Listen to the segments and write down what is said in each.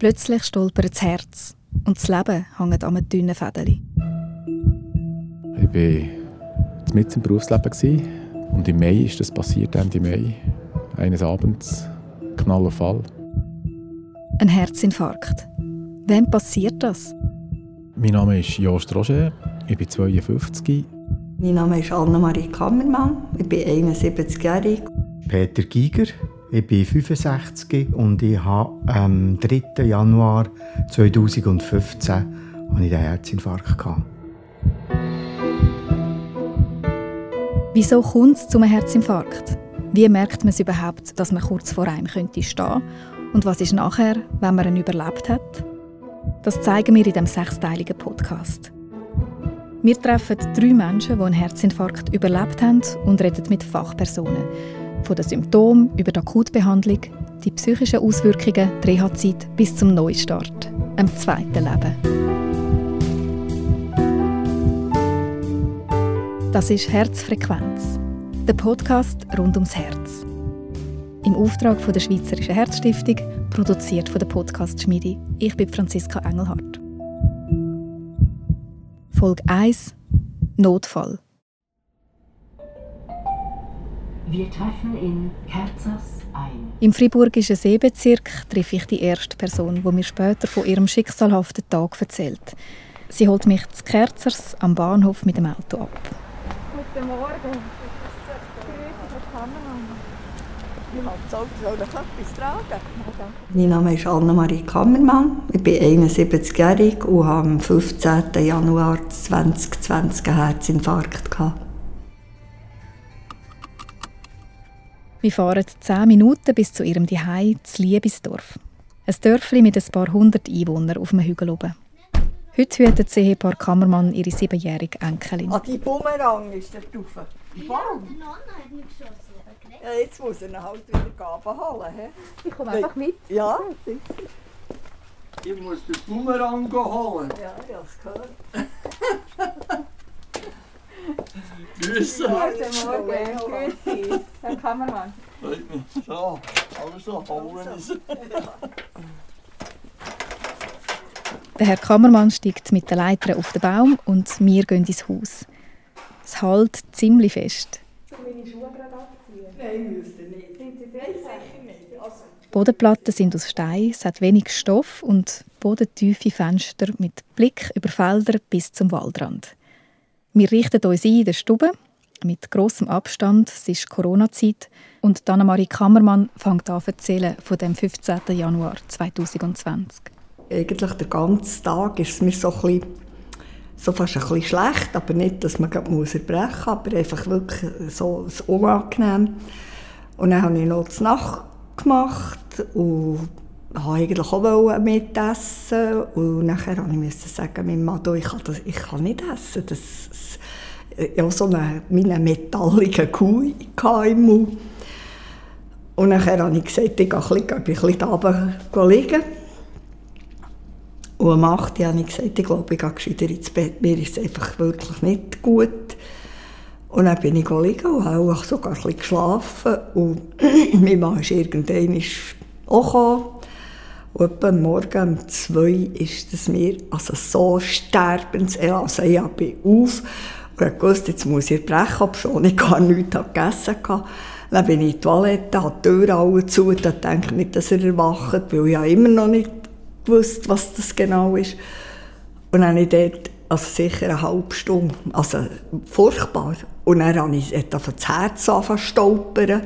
Plötzlich stolpert das Herz und das Leben hängt an einem dünnen Fädeli. Ich war mit im Berufsleben und im Mai ist das passiert, Ende Mai. Eines Abends, Knall auf Fall. Ein Herzinfarkt. Wem passiert das? Mein Name ist Jost Roger, ich bin 52. Mein Name ist Annemarie Kammermann, ich bin 71-jährig. Peter Giger, ich bin 65 und ich habe am 3. Januar 2015 hatte ich einen Herzinfarkt. Gehabt. Wieso kommt es zu einem Herzinfarkt? Wie merkt man es überhaupt, dass man kurz vor einem könnte stehen? Und was ist nachher, wenn man ihn überlebt hat? Das zeigen wir in diesem sechsteiligen Podcast. Wir treffen drei Menschen, die einen Herzinfarkt überlebt haben und reden mit Fachpersonen. Von den Symptomen über die Akutbehandlung, die psychischen Auswirkungen, die Reha-Zeit bis zum Neustart, einem zweiten Leben. Das ist Herzfrequenz, der Podcast rund ums Herz. Im Auftrag von der Schweizerischen Herzstiftung, produziert von der Podcast Schmiede. Ich bin Franziska Engelhardt. Folge 1 Notfall. Wir treffen in Kerzers ein. Im Friburgischen Seebezirk treffe ich die erste Person, die mir später von ihrem schicksalhaften Tag erzählt. Sie holt mich zu Kerzers am Bahnhof mit dem Auto ab. Guten Morgen. Ich habe das Auto soll ich etwas tragen. Mein Name ist Annemarie Kammermann, ich bin 71-jährig und habe am 15. Januar 2020 einen Herzinfarkt. Gehabt. Wir fahren 10 Minuten bis zu ihrem Zuhause zu Liebesdorf. Ein Dörfli mit ein paar hundert Einwohnern auf dem Hügel oben. Heute hütet das Ehepaar Kammermann ihre siebenjährige Enkelin. Ah, die Bumerang ist drauf. Warum? Die Nonna hat mich geschossen. Ja, jetzt muss er ihn halt wieder Gaben holen. He? Ich komme einfach mit. Ja, Ich muss den Bumerang holen. ja, ich habe es gehört. Grüße. Guten Morgen. Grüezi. Herr Kammermann. So, also holen ist Der Herr Kammermann steigt mit der Leiter auf den Baum und wir gehen ins Haus. Es hält ziemlich fest. Nein, müsst ihr nicht. Sind Sie sicher nicht? Also, Die Bodenplatten sind aus Stein, es hat wenig Stoff und bodentiefe Fenster mit Blick über Felder bis zum Waldrand. Wir richten uns ein in der Stube mit großem Abstand. Es ist Corona-Zeit und Annemarie Kammermann fängt an zu erzählen von dem 15. Januar 2020. Eigentlich den ganzen Tag ist es mir so, ein bisschen, so fast ein bisschen schlecht, aber nicht, dass man gerade muss erbrechen muss, aber einfach wirklich so ein unangenehm. Und dann habe ich noch die Nacht gemacht und wollte eigentlich auch mitessen. Und nachher musste ich sagen, mein Mann, ich, kann das, ich kann nicht essen. Das, das, ja, so eine, meine metallige Kuh im Mund. Und nachher habe ich gesagt, ich gehe ein bisschen, ich runter liegen. Und um 8 Uhr habe ich gesagt, ich glaube, ich gehe gescheiter ins Bett. Mir ist es einfach wirklich nicht gut. Und dann bin ich liegen und habe sogar ein bisschen geschlafen. Und mein Mann ist irgendwann auch gekommen. Und am Morgen um 2 Uhr ist es mir also so sterbens. Also ich bin auf und wusste, jetzt muss ich brechen, obwohl ich gar nichts gegessen hatte. Dann bin ich in die Toilette, habe die Tür alle zu. Da denke ich nicht, dass er erwacht, weil ich ja immer noch nicht gewusst, was das genau ist. Und dann habe ich dort also sicher eine halbe Stunde, also furchtbar. Und dann habe ich das Herz angefangen zu stolpern.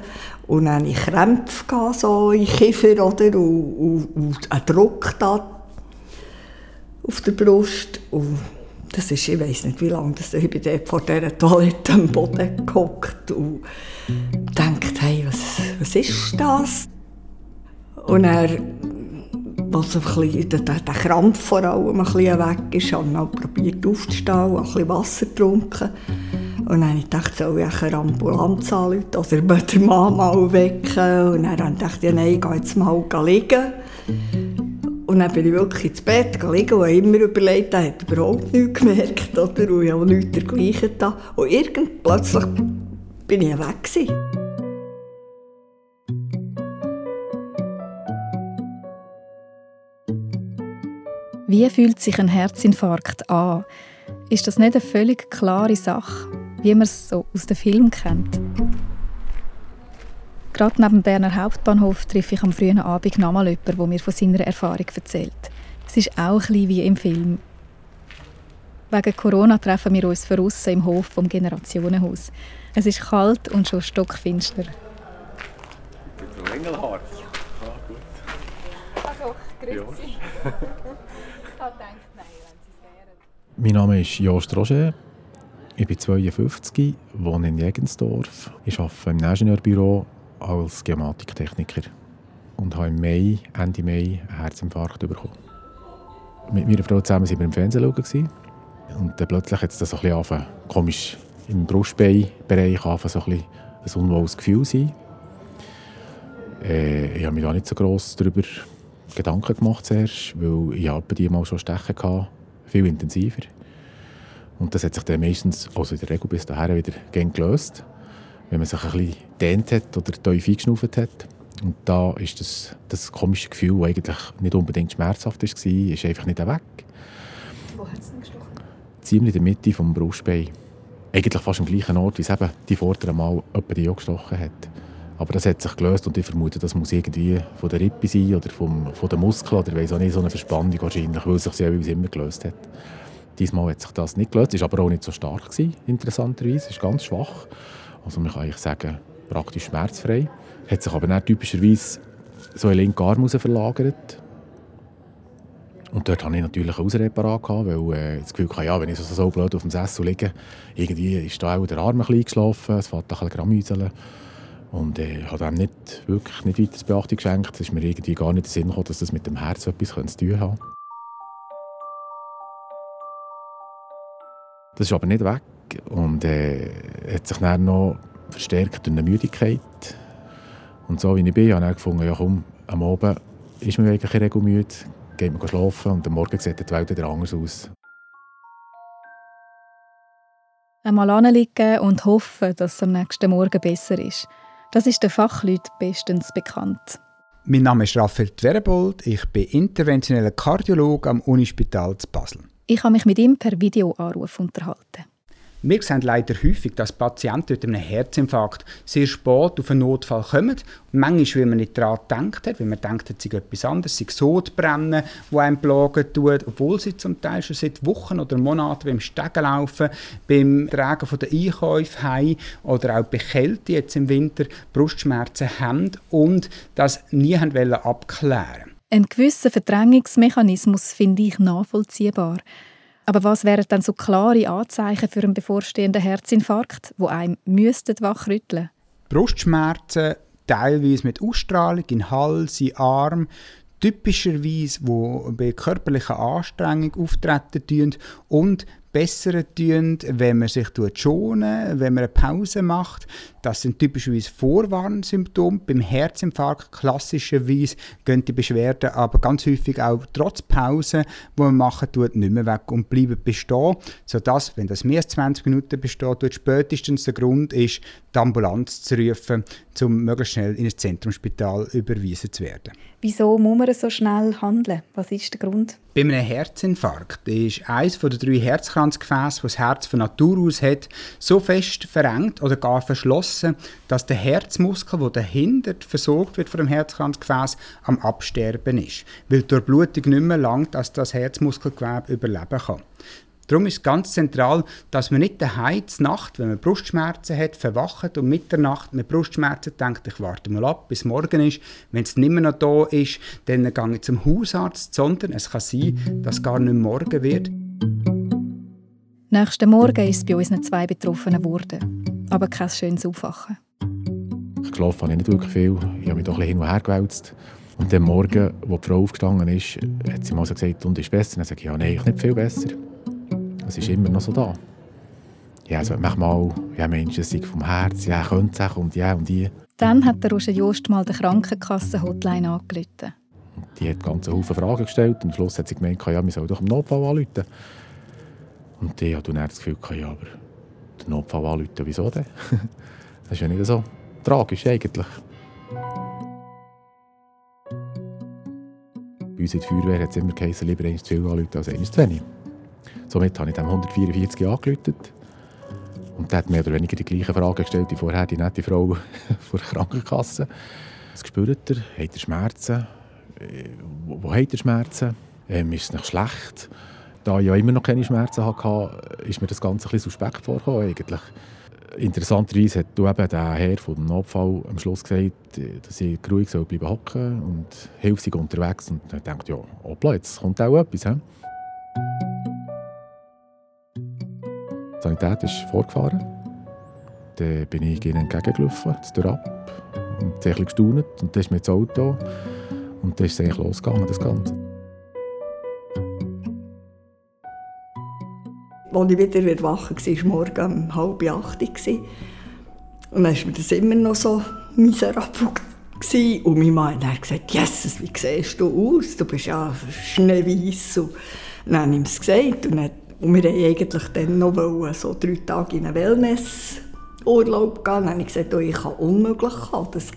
Und dann hatte ich Krämpfe, so in Kiefer, oder? Und, und, und einen Druck da auf der Brust. Und das ist, ich weiß nicht wie lange, das, ich bin vor dieser Toilette am Boden gehockt und dachte, hey, was, was ist das? Und er was ein bisschen, der, der Krampf vor allem ein bisschen weg ist, habe ich probiert aufzustehen und ein bisschen Wasser getrunken. Und dann habe ich gedacht, soll ich eine Ambulanz anrufen oder den Mann mal wecken? Und dann habe ich nein, ich gehe jetzt mal liegen. Und dann bin ich wirklich ins Bett liegen und immer überlegt, er hat überhaupt nichts gemerkt. Oder? Und ich habe nichts dergleichen da. Und irgend plötzlich bin ich weg. Gewesen. Wie fühlt sich ein Herzinfarkt an? Ist das nicht eine völlig klare Sache, wie man es so aus dem Film kennt? Gerade neben dem Berner Hauptbahnhof treffe ich am frühen Abend nochmal jemanden, der mir von seiner Erfahrung erzählt. Es ist auch ein wie im Film. Wegen Corona treffen wir uns verrissen im Hof vom Generationenhaus. Es ist kalt und schon stockfinster. Frau Engelhardt. Ah, gut. Also, grüezi. ich habe gedacht, nein, wenn Sie es wären. Mein Name ist Jost Roger. Ich bin 52, wohne in Jägensdorf. Ich arbeite im Ingenieurbüro als Geomatiktechniker und habe im Mai, Ende Mai einen Herzinfarkt bekommen. Mit meiner Frau zusammen waren wir im Fernsehen schauen. Und dann plötzlich hat es das so ein bisschen angefangen, komisch im Brustbeinbereich so ein, ein unwohles Gefühl sein. Äh, ich habe mir da nicht so gross darüber Gedanken gemacht zuerst, weil ich habe die mal schon Stechen hatte, viel intensiver. Und das hat sich dann meistens, also in der Regel bis dahin wieder gern gelöst, wenn man sich ein bisschen dehnt hat oder tief eingeschnauft hat. Und da ist das, das komische Gefühl, das eigentlich nicht unbedingt schmerzhaft war, ist einfach nicht weg. Wo hat es denn gestochen? Ziemlich in der Mitte des Brustbeins. Eigentlich fast am gleichen Ort, wie es eben die vorderen Mal jemand die auch gestochen hat. Aber das hat sich gelöst und ich vermute, das muss irgendwie von der Rippe sein oder vom, von den Muskeln oder weiss auch nicht, so eine Verspannung wahrscheinlich, weil es sich jeweils immer gelöst hat. Diesmal hat sich das nicht gelöst, war aber auch nicht so stark, gewesen, interessanterweise, es ist ganz schwach. Also man kann eigentlich sagen, praktisch schmerzfrei. Hat sich aber dann typischerweise so in den Arm verlagert. Und dort hatte ich natürlich ein Ausreparat, weil äh, das Gefühl hatte, ja, wenn ich so, so blöd auf dem Sessel liege, irgendwie ist da auch der Arm ein bisschen eingeschlafen, es fährt ein bisschen Grammüseln. Und äh, ich habe dem nicht, wirklich nicht weiter Beachtung geschenkt. Es ist mir irgendwie gar nicht in den Sinn gekommen, dass das mit dem Herz etwas zu tun hat. Das ist aber nicht weg und äh, hat sich dann noch verstärkt durch eine Müdigkeit. Und so wie ich bin, habe ich gefunden, ja komm, am Abend ist man wirklich regelmüde, geht man schlafen und am Morgen sieht die Welt wieder anders aus. Einmal anliegen und hoffen, dass es am nächsten Morgen besser ist. Das ist den Fachleuten bestens bekannt. Mein Name ist Raphael Twerebold, ich bin interventioneller Kardiologe am Unispital zu Basel. Ich habe mich mit ihm per Videoanruf unterhalten. Wir sehen leider häufig, dass Patienten mit einem Herzinfarkt sehr spät auf einen Notfall kommen. Manchmal, weil man nicht daran gedacht hat, weil man denkt, es sei etwas anderes, sei Sodbrennen, wo einem plagen tut, obwohl sie zum Teil schon seit Wochen oder Monaten beim Stegenlaufen, beim Tragen der Einkäufe heim oder auch bei Kälte jetzt im Winter Brustschmerzen haben und das nie haben wollen Ein gewisser Verdrängungsmechanismus finde ich nachvollziehbar. Aber was wären dann so klare Anzeichen für einen bevorstehenden Herzinfarkt, wo einem wachrütteln? Brustschmerzen, teilweise mit Ausstrahlung in Hals, in Arm, typischerweise, wo bei körperlicher Anstrengung auftreten tun und bessern tun, wenn man sich schonen, wenn man eine Pause macht. Das sind typischerweise Vorwarnsymptome. Beim Herzinfarkt klassischerweise gehen die Beschwerden aber ganz häufig auch trotz Pause, die man machen tut, nicht mehr weg und bleiben bestehen, sodass, wenn das mehr als 20 Minuten besteht, spätestens der Grund ist, die Ambulanz zu rufen, um möglichst schnell in ein Zentrumsspital überwiesen zu werden. Wieso muss man so schnell handeln? Was ist der Grund? Bei einem Herzinfarkt ist eines der drei Herzkranzgefäße, das das Herz von Natur aus hat, so fest verengt oder gar verschlossen, dass der Herzmuskel, der dahinter versorgt wird von dem Herzkranzgefäß, am Absterben ist, weil die Durchblutung nicht mehr langt, dass das Herzmuskelgewebe überleben kann. Darum ist es ganz zentral, dass man nicht daheim Nacht, wenn man Brustschmerzen hat, verwacht und Mitternacht mit Brustschmerzen denkt, ich warte mal ab, bis morgen ist. Wenn es nicht mehr noch da ist, dann gehe ich zum Hausarzt, sondern es kann sein, dass es gar nicht morgen wird. Nächsten Morgen ist es bei unseren zwei Betroffenen geworden. Aber kein schönes Aufwachen. Geschlafen habe ich nicht wirklich viel. Ich habe mich doch ein bisschen hin und her gewälzt. Und am Morgen, als die Frau aufgestanden ist, hat sie mal so gesagt, und ist besser? Dann sage ich, ja, nein, nicht viel besser. Es ist immer noch so da. Ja, also manchmal, ja, Mensch, es vom Herz, ja, könnte es und ja und die. Dann hat der Roger Jost mal der Krankenkasse-Hotline angerufen. Die hat ganz Haufen Fragen gestellt und am Schluss hat sie gemeint, ja, wir sollen doch im Notfall anrufen. Und die hat dann das Gefühl, ja, aber den Notfall anrufen, wieso denn? das ist ja nicht so tragisch eigentlich. Bei uns in der Feuerwehr hat es immer geheißen, lieber eins zu viel anrufen als eins zu wenig. Somit habe ich dem 144 angerufen. Und der hat mehr oder weniger die gleichen Fragen gestellt wie vorher die nette Frau vor der Krankenkasse. Was spürt ihr? Habt ihr Schmerzen? Äh, Wo, wo habt ihr Schmerzen? Ähm, ist es nicht schlecht? Da ich ja immer noch keine Schmerzen hatte, ist mir das Ganze ein bisschen suspekt vorgekommen eigentlich. Interessanterweise hat eben der Herr vom Notfall am Schluss gesagt, dass ich ruhig soll bleiben hocken und hilfsig unterwegs. Und dann dachte ich, ja, hoppla, jetzt kommt auch etwas. He? Die Sanität ist vorgefahren. Dann bin ich ihnen entgegengelaufen, Tür ab. Und sie haben gestaunt. Und dann ist mir das Auto. Und dann ist es eigentlich losgegangen, das Ganze. Als ich wieder wach war, war morgen um halb acht. Und dann war mir das immer noch so miserabel. gewesen. Und mein Mann hat gesagt, Jesus, wie siehst du aus? Du bist ja schneeweiß. Und dann habe ich ihm das gesagt. Und, und wir wollten eigentlich dann noch wollen, so drei Tage in einen Wellnessurlaub gehen. Dann habe ich gesagt, oh, ich kann unmöglich kommen. Das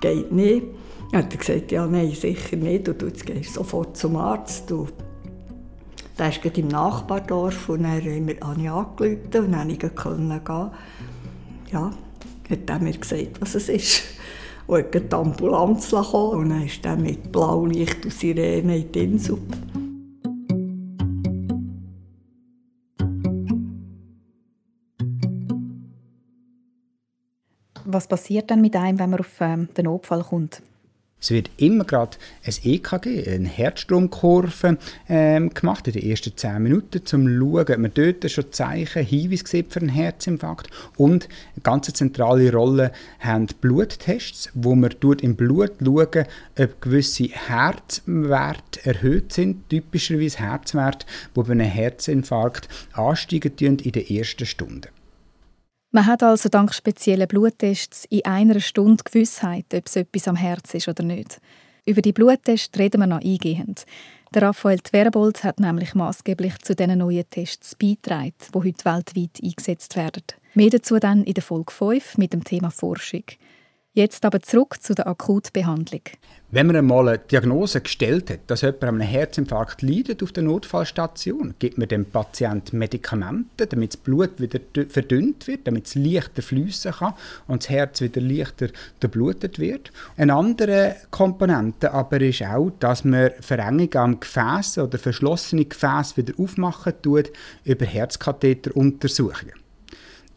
geht nicht. Dann hat er gesagt, ja, nein, sicher nicht. Und du gehst sofort zum Arzt. Und der ist gerade im Nachbardorf und dann habe ich angerufen und dann konnte ich gehen. Ja, hat er mir gesagt, was es ist. Und hat die Ambulanz kommen und dann ist er mit Blaulicht und Sirene in die Insel. Was passiert dann mit einem, wenn man auf ähm, den Notfall kommt? Es wird immer gerade ein EKG, eine Herzstromkurve ähm, gemacht in den ersten 10 Minuten, um zu schauen, ob man dort schon Zeichen, Hinweise für einen Herzinfarkt. Und eine ganz zentrale Rolle haben Bluttests, wo man im Blut schauen, ob gewisse Herzwerte erhöht sind, typischerweise Herzwerte, die bei einem Herzinfarkt ansteigen in den ersten Stunden. Man hat also dank speziellen Bluttests in einer Stunde Gewissheit, ob es etwas am Herz ist oder nicht. Über die Bluttests reden wir noch eingehend. Der Raphael Twerbold hat nämlich maßgeblich zu diesen neuen Tests beigetragen, die heute weltweit eingesetzt werden. Mehr dazu dann in der Folge 5 mit dem Thema Forschung. Jetzt aber zurück zu der Akutbehandlung. Wenn man einmal eine Diagnose gestellt hat, dass jemand an einem Herzinfarkt leidet auf der Notfallstation, gibt man dem Patienten Medikamente, damit das Blut wieder verdünnt wird, damit es leichter fließen kann und das Herz wieder leichter durchblutet wird. Eine andere Komponente aber ist auch, dass man Verengungen am Gefäß oder verschlossene Gefäße wieder aufmachen tut über Herzkatheteruntersuchungen.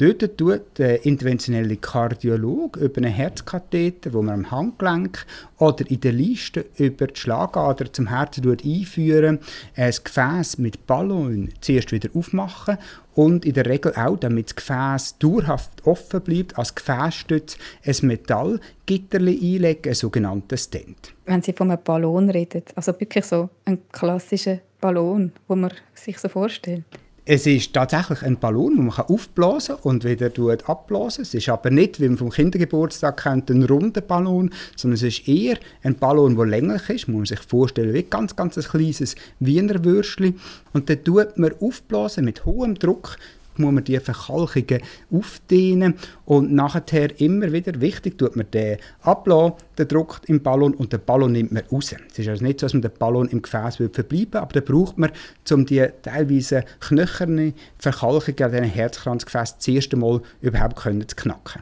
Dort tut der interventionelle Kardiolog über einen Herzkatheter, wo man am Handgelenk oder in der Liste über die Schlagader zum Herzen einführen, ein Gefäß mit Ballon zuerst wieder aufmachen und in der Regel auch, damit das Gefäß dauerhaft offen bleibt, als Gefäßstütz ein Metallgitterli einlegen, ein sogenannter Stent. Wenn Sie von einem Ballon reden, also wirklich so ein klassischer Ballon, wo man sich so vorstellt? Es ist tatsächlich ein Ballon, den man aufblasen kann und wieder abblasen Es ist aber nicht, wie man vom Kindergeburtstag kennt, ein runder Ballon, sondern es ist eher ein Ballon, der länglich ist. Man muss sich vorstellen, wie ganz, ganz ein kleines Wiener Würstchen. Und dann tut man aufblasen mit hohem Druck muss man die Verkalkungen aufdehnen und nachher immer wieder, wichtig, tut man den ablassen, den Druck im Ballon und den Ballon nimmt man raus. Es ist also nicht so, dass man den Ballon im Gefäß verbleiben aber den braucht man, um die teilweise knöcherne Verkalkungen an diesen Herzkranzgefäßen das erste Mal überhaupt können zu knacken.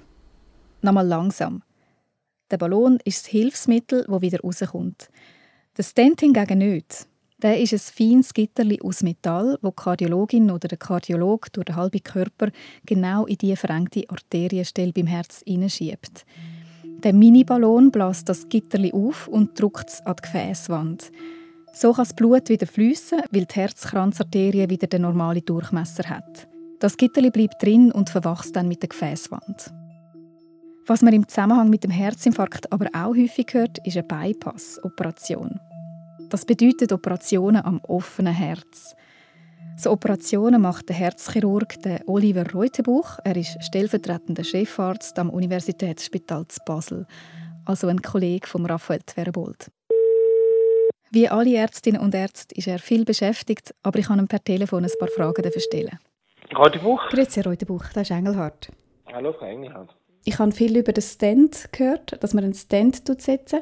Nochmal langsam. Der Ballon ist das Hilfsmittel, das wieder rauskommt. Der Stent hingegen nicht. Der ist ein feines Gitterli aus Metall, wo die Kardiologin oder der Kardiolog durch den halben Körper genau in die verengte Arterienstelle beim Herz hineinschiebt. Der Miniballon bläst das Gitterli auf und drückt es an die Gefäßwand. So kann das Blut wieder fließen, weil die Herzkranzarterie wieder den normalen Durchmesser hat. Das Gitterli bleibt drin und verwachst dann mit der Gefäßwand. Was man im Zusammenhang mit dem Herzinfarkt aber auch häufig hört, ist eine Bypass-Operation. Das bedeutet Operationen am offenen Herz. So Operationen macht der Herzchirurg der Oliver Reutebuch. Er ist stellvertretender Chefarzt am Universitätsspital zu Basel, also ein Kollege von Raphael Twerbold. Wie alle Ärztinnen und Ärzte ist er viel beschäftigt, aber ich kann ihm per Telefon ein paar Fragen stellen. Reutebuch? Grüezi, Reutebuch, das ist Engelhardt. Hallo, Frau Engelhardt. Ich habe viel über den Stent gehört, dass man einen Stent setzt.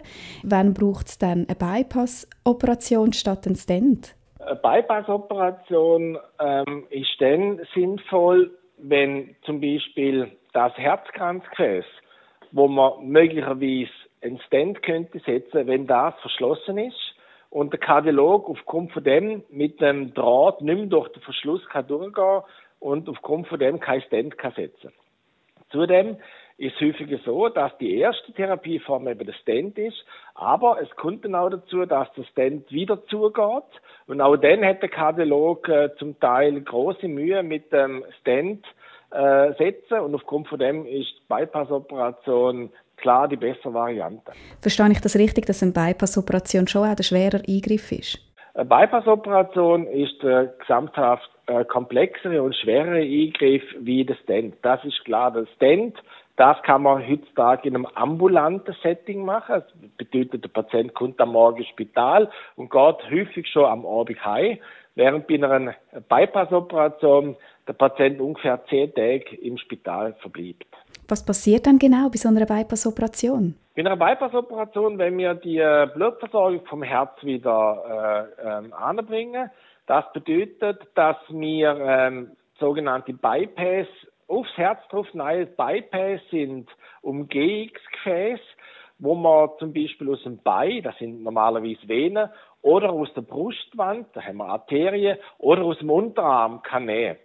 Wann braucht es dann eine Bypass-Operation statt einen Stent? Eine Bypass-Operation ähm, ist dann sinnvoll, wenn zum Beispiel das Herzkranzgefäß, wo man möglicherweise einen Stent könnte setzen, wenn das verschlossen ist und der Kardiolog aufgrund von dem mit dem Draht nicht mehr durch den Verschluss kann durchgehen und aufgrund von dem kein Stent kann setzen. Zudem ist häufiger so, dass die erste Therapieform eben der Stent ist, aber es kommt dann auch dazu, dass der Stent wieder zugeht und auch dann hat der Kardiolog äh, zum Teil große Mühe mit dem Stent äh, setzen und aufgrund von dem ist die Bypass-Operation klar die bessere Variante. Verstehe ich das richtig, dass eine Bypass-Operation schon auch ein schwerer Eingriff ist? Eine Bypass-Operation ist äh, gesamthaft äh, komplexere und schwerere Eingriff wie der Stent. Das ist klar. Der Stent, das kann man heutzutage in einem ambulanten Setting machen. Das bedeutet, der Patient kommt am Morgen ins Spital und geht häufig schon am Abend heim, während bei einer Bypass-Operation der Patient ungefähr zehn Tage im Spital verbleibt. Was passiert dann genau bei so einer Bypass-Operation? Bei einer Bypass-Operation, wenn wir die äh, Blutversorgung vom Herz wieder äh, ähm, anbringen, das bedeutet, dass wir ähm, sogenannte Bypass aufs Herz drauf, nein, Bypass sind Umgehungsgefäße, wo man zum Beispiel aus dem Bein, das sind normalerweise Venen, oder aus der Brustwand, da haben wir Arterien, oder aus dem Unterarm kann nehmen.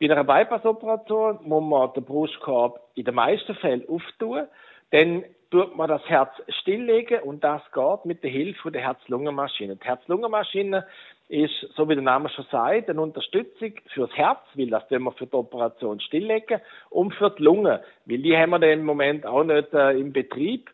Bei einer Bypass-Operation muss man den Brustkorb in den meisten Fällen auftun. Dann tut man das Herz stilllegen und das geht mit der Hilfe der Herz-Lungen-Maschine. Die Herz-Lungen-Maschine ist, so wie der Name schon sagt, eine Unterstützung fürs Herz, weil das tun wir für die Operation stilllegen und für die Lunge, weil die haben wir dann im Moment auch nicht äh, im Betrieb.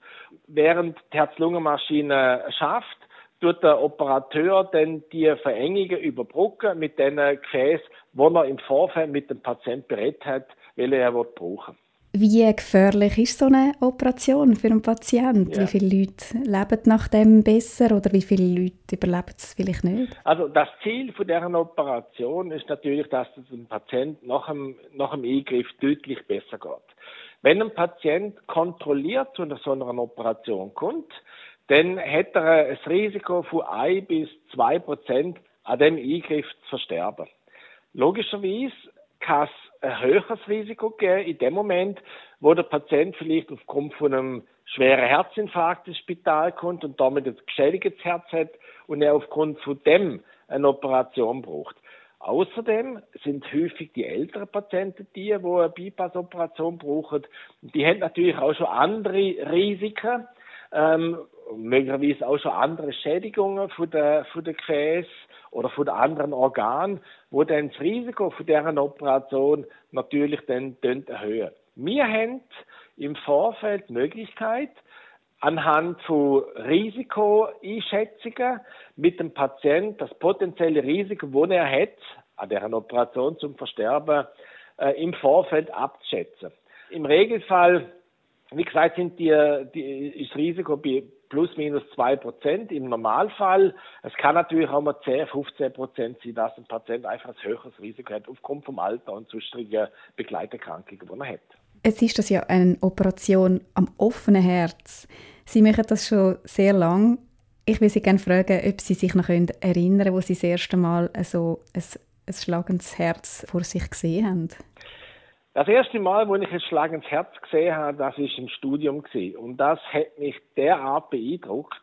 Während die Herz-Lungen-Maschine schafft, tut der Operateur dann die Verengungen überbrücken mit den Gefäßen, die er im Vorfeld mit dem Patienten berät hat, welche er brauchen Wie gefährlich ist so eine Operation für einen Patienten? Ja. Wie viele Leute leben nach dem besser oder wie viele Leute überleben es vielleicht nicht? Also das Ziel von deren Operation ist natürlich, dass es dem Patienten nach dem, nach dem Eingriff deutlich besser geht. Wenn ein Patient kontrolliert zu so einer Operation kommt, dann hat er ein Risiko von 1 bis 2 Prozent an dem Eingriff zu versterben. Logischerweise kann es ein höheres Risiko geben in dem Moment, wo der Patient vielleicht aufgrund von einem schweren Herzinfarkt ins Spital kommt und damit ein geschädigtes Herz hat und er aufgrund von dem eine Operation braucht. Außerdem sind häufig die älteren Patienten die, die eine Bypass-Operation brauchen. Die haben natürlich auch schon andere Risiken, ähm, möglicherweise auch schon andere Schädigungen von der, von der Gefäß oder von anderen Organen, wo dann das Risiko von deren Operation natürlich dann erhöhen. Wir haben im Vorfeld die Möglichkeit, anhand von Risikoeinschätzungen mit dem Patienten das potenzielle Risiko, das er hat, an deren Operation zum Versterben, äh, im Vorfeld abzuschätzen. Im Regelfall, wie gesagt, sind die, die, ist das Risiko bei plus minus zwei Prozent im Normalfall. Es kann natürlich auch mal 10, 15 Prozent sein, dass ein Patient einfach ein höheres Risiko hat aufgrund vom Alter und sonstigen Begleiterkrankungen, die er hat. Es ist das ja eine Operation am offenen Herz. Sie machen das schon sehr lang. Ich will Sie gerne fragen, ob Sie sich noch erinnern können, wo Sie das erste Mal so ein, ein schlagendes Herz vor sich gesehen haben. Das erste Mal, wo ich ein Schlag ins Herz gesehen habe, das ist im Studium gewesen. und das hat mich derart beeindruckt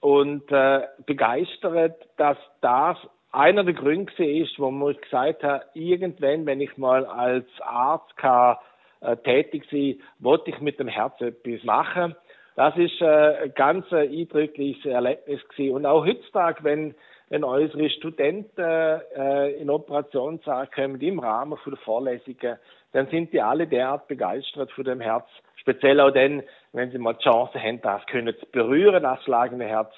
und äh, begeistert, dass das einer der Gründe ist, wo ich gesagt habe, irgendwann, wenn ich mal als Arzt kann, äh, tätig sein, wollte ich mit dem Herz etwas machen. Das ist äh, ein ganz eindrückliches Erlebnis gewesen. Und auch heutzutage, wenn wenn unsere Studenten äh, in Operationssaal kommen im Rahmen der Vorlesungen, dann sind die alle derart begeistert von dem Herz. Speziell auch dann, wenn sie mal die Chance haben, das können zu berühren, das schlagende Herz,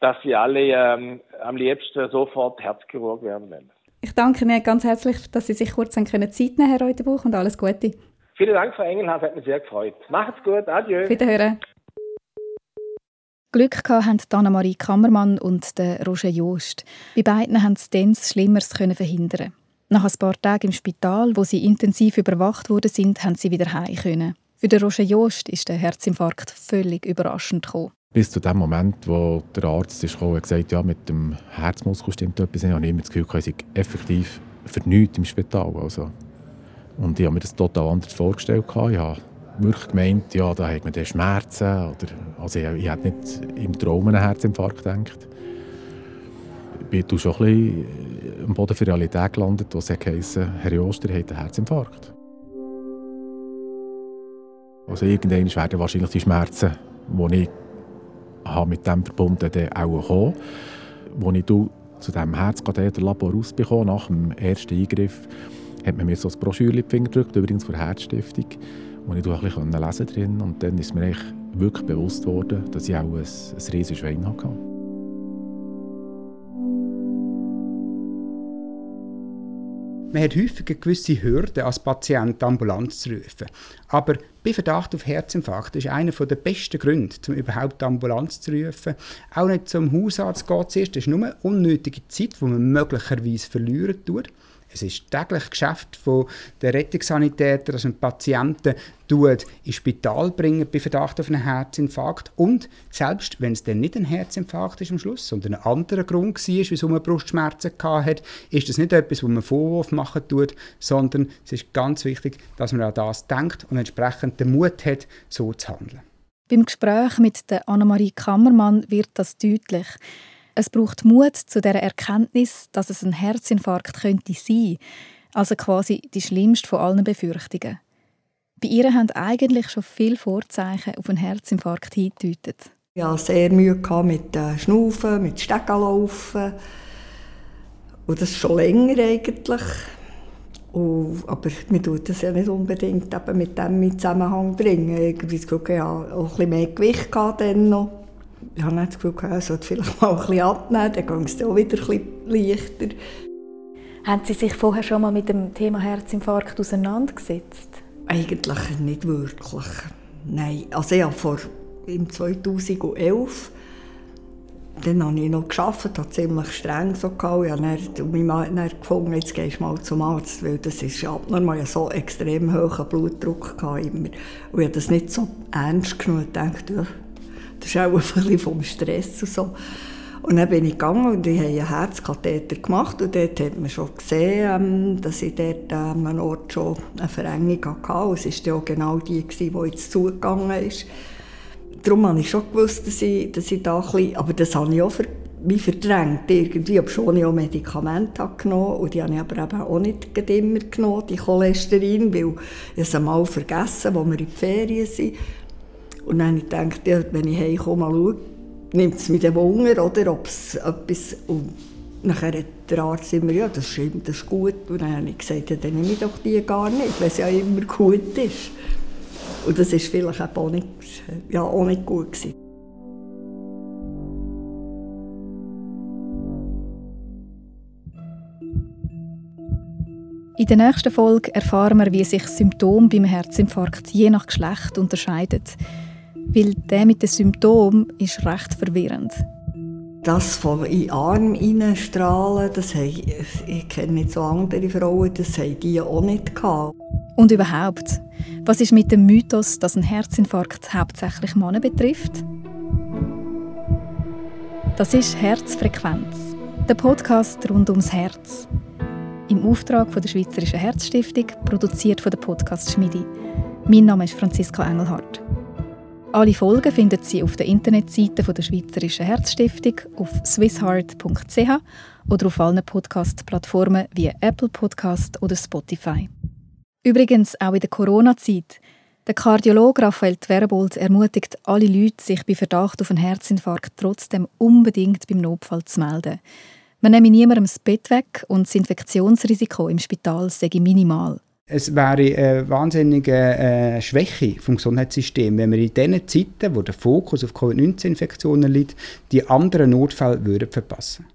dass sie alle ähm, am liebsten sofort Herzchirurg werden wollen. Ich danke Ihnen ganz herzlich, dass Sie sich kurz Zeit nehmen Herr Reuterbuch, und alles Gute. Vielen Dank, Frau Engelhardt, hat mich sehr gefreut. Macht's gut, adieu. Wiederhören. Glück hatten Anna-Marie Kammermann und Roger Joost. Bei beiden haben sie dann Schlimmeres verhindern. Nach ein paar Tagen im Spital, wo sie intensiv überwacht wurden, sind, haben sie wieder heim. Für den Roger Jost ist der Herzinfarkt völlig überraschend gekommen. Bis zu dem Moment, wo der Arzt ist gekommen und gesagt ja, mit dem Herzmuskel stimmt etwas, habe ich immer das Gefühl, ich sei effektiv nichts im Spital. Also. Und ich habe mir das total anders vorgestellt. Ich habe wirklich gemeint, ja, da hat man Schmerzen. Oder, also ich, ich hätte nicht im Traum einen Herzinfarkt gedacht. Ich bin schon ein bisschen am Boden für Realität gelandet, wo es heisst, Herr Joster hat einen Herzinfarkt. Also irgendwann werden wahrscheinlich die Schmerzen, die ich habe mit dem verbunden dann auch kommen. Als ich zu diesem Herzkatheterlabor rausbekommen nach dem ersten Eingriff, hat man mir so ein Broschüre in die Finger gedrückt, übrigens von der Herzstiftung, wo ich ein bisschen lesen drin Und dann ist mir wirklich bewusst worden, dass ich auch ein, ein riesiges Schwein hatte. Man hat häufig eine gewisse Hürde, als Patient Ambulanz zu rufen. Aber bei Verdacht auf Herzinfarkt ist einer der besten Gründe, um überhaupt Ambulanz zu rufen. Auch nicht zum Hausarzt geht zuerst. Das ist nur unnötige Zeit, die man möglicherweise verlieren tut. Es ist täglich Geschäft von der Rettungssanitäter, dass man Patienten tut ins Spital bringen bei Verdacht auf einen Herzinfarkt. Und selbst wenn es dann nicht ein Herzinfarkt ist am Schluss, sondern ein anderer Grund war, wieso man Brustschmerzen hatte, ist das nicht etwas, wo man Vorwurf machen tut, sondern es ist ganz wichtig, dass man an das denkt und entsprechend den Mut hat, so zu handeln. Beim Gespräch mit der Annemarie Kammermann wird das deutlich. Es braucht Mut zu der Erkenntnis, dass es ein Herzinfarkt könnte sein, also quasi die schlimmste von allen Befürchtungen. Bei ihr haben eigentlich schon viele Vorzeichen auf einen Herzinfarkt hingedeutet. Ich hatte sehr Mühe mit äh, Schnaufen, mit Stegenlaufen. Und das schon länger eigentlich. Und, aber man tut das ja nicht unbedingt eben mit dem in Zusammenhang bringen. Irgendwie das Gefühl, ja, auch ein bisschen mehr Gewicht noch ich habe das Gefühl, er sollte vielleicht mal ein bisschen abnehmen, dann ging es auch wieder ein bisschen leichter. Haben Sie sich vorher schon mal mit dem Thema Herzinfarkt auseinandergesetzt? Eigentlich nicht wirklich. Nein, also ja, vor im 2011 dann habe ich noch gearbeitet, habe ziemlich streng so gehabt. Ich habe dann, mein Mann hat gefunden, jetzt gehst du mal zum Arzt, weil das ist abnormal. Ich so extrem hohen Blutdruck gehabt immer. Und ich habe das nicht so ernst genommen und dachte, ja, das ist auch ein bisschen vom Stress und so. Und dann bin ich gegangen und ich habe einen Herzkatheter gemacht und dort hat man schon gesehen, ähm, dass ich dort an einem Ort schon eine Verengung hatte. Es war ja genau die, die jetzt zugegangen ist. Darum habe ich schon gewusst, dass ich, dass ich da ein bisschen, aber das habe ich auch ver, wie verdrängt irgendwie, obwohl ich auch Medikamente habe genommen und die habe ich aber eben auch nicht immer genommen, die Cholesterin, weil ich es einmal vergessen, wo wir in die Ferien sind. Und dann habe ich gedacht, wenn ich heimkomme, mal schaue, nimmt es mich den Wunder, oder, ob es etwas... Und nachher hat der Arzt immer, ja, das stimmt, das ist gut. Und dann habe ich gesagt, ja, dann nehme ich doch die gar nicht, weil es ja immer gut ist. Und das war vielleicht auch nicht, ja, auch nicht gut. Gewesen. In der nächsten Folge erfahren wir, wie sich Symptome beim Herzinfarkt je nach Geschlecht unterscheiden. Weil der mit den Symptomen ist recht verwirrend. Das von in den Arm hineinstrahlen, das haben, ich kenne nicht so andere Frauen, das haben die auch nicht gehabt. Und überhaupt, was ist mit dem Mythos, dass ein Herzinfarkt hauptsächlich Männer betrifft? Das ist Herzfrequenz, der Podcast rund ums Herz. Im Auftrag von der Schweizerischen Herzstiftung, produziert von der Podcast Schmiedi. Mein Name ist Franziska Engelhardt. Alle Folgen finden Sie auf der Internetseite der Schweizerischen Herzstiftung auf swissheart.ch oder auf allen Podcast-Plattformen wie Apple Podcast oder Spotify. Übrigens auch in der Corona-Zeit. Der Kardiologe Raphael Twerbold ermutigt alle Leute, sich bei Verdacht auf einen Herzinfarkt trotzdem unbedingt beim Notfall zu melden. Man nehme niemandem das Bett weg und das Infektionsrisiko im Spital sei minimal. Es wäre eine wahnsinnige äh, Schwäche vom Gesundheitssystems, wenn wir in den Zeiten, wo der Fokus auf Covid-19-Infektionen liegt, die anderen Notfälle würden verpassen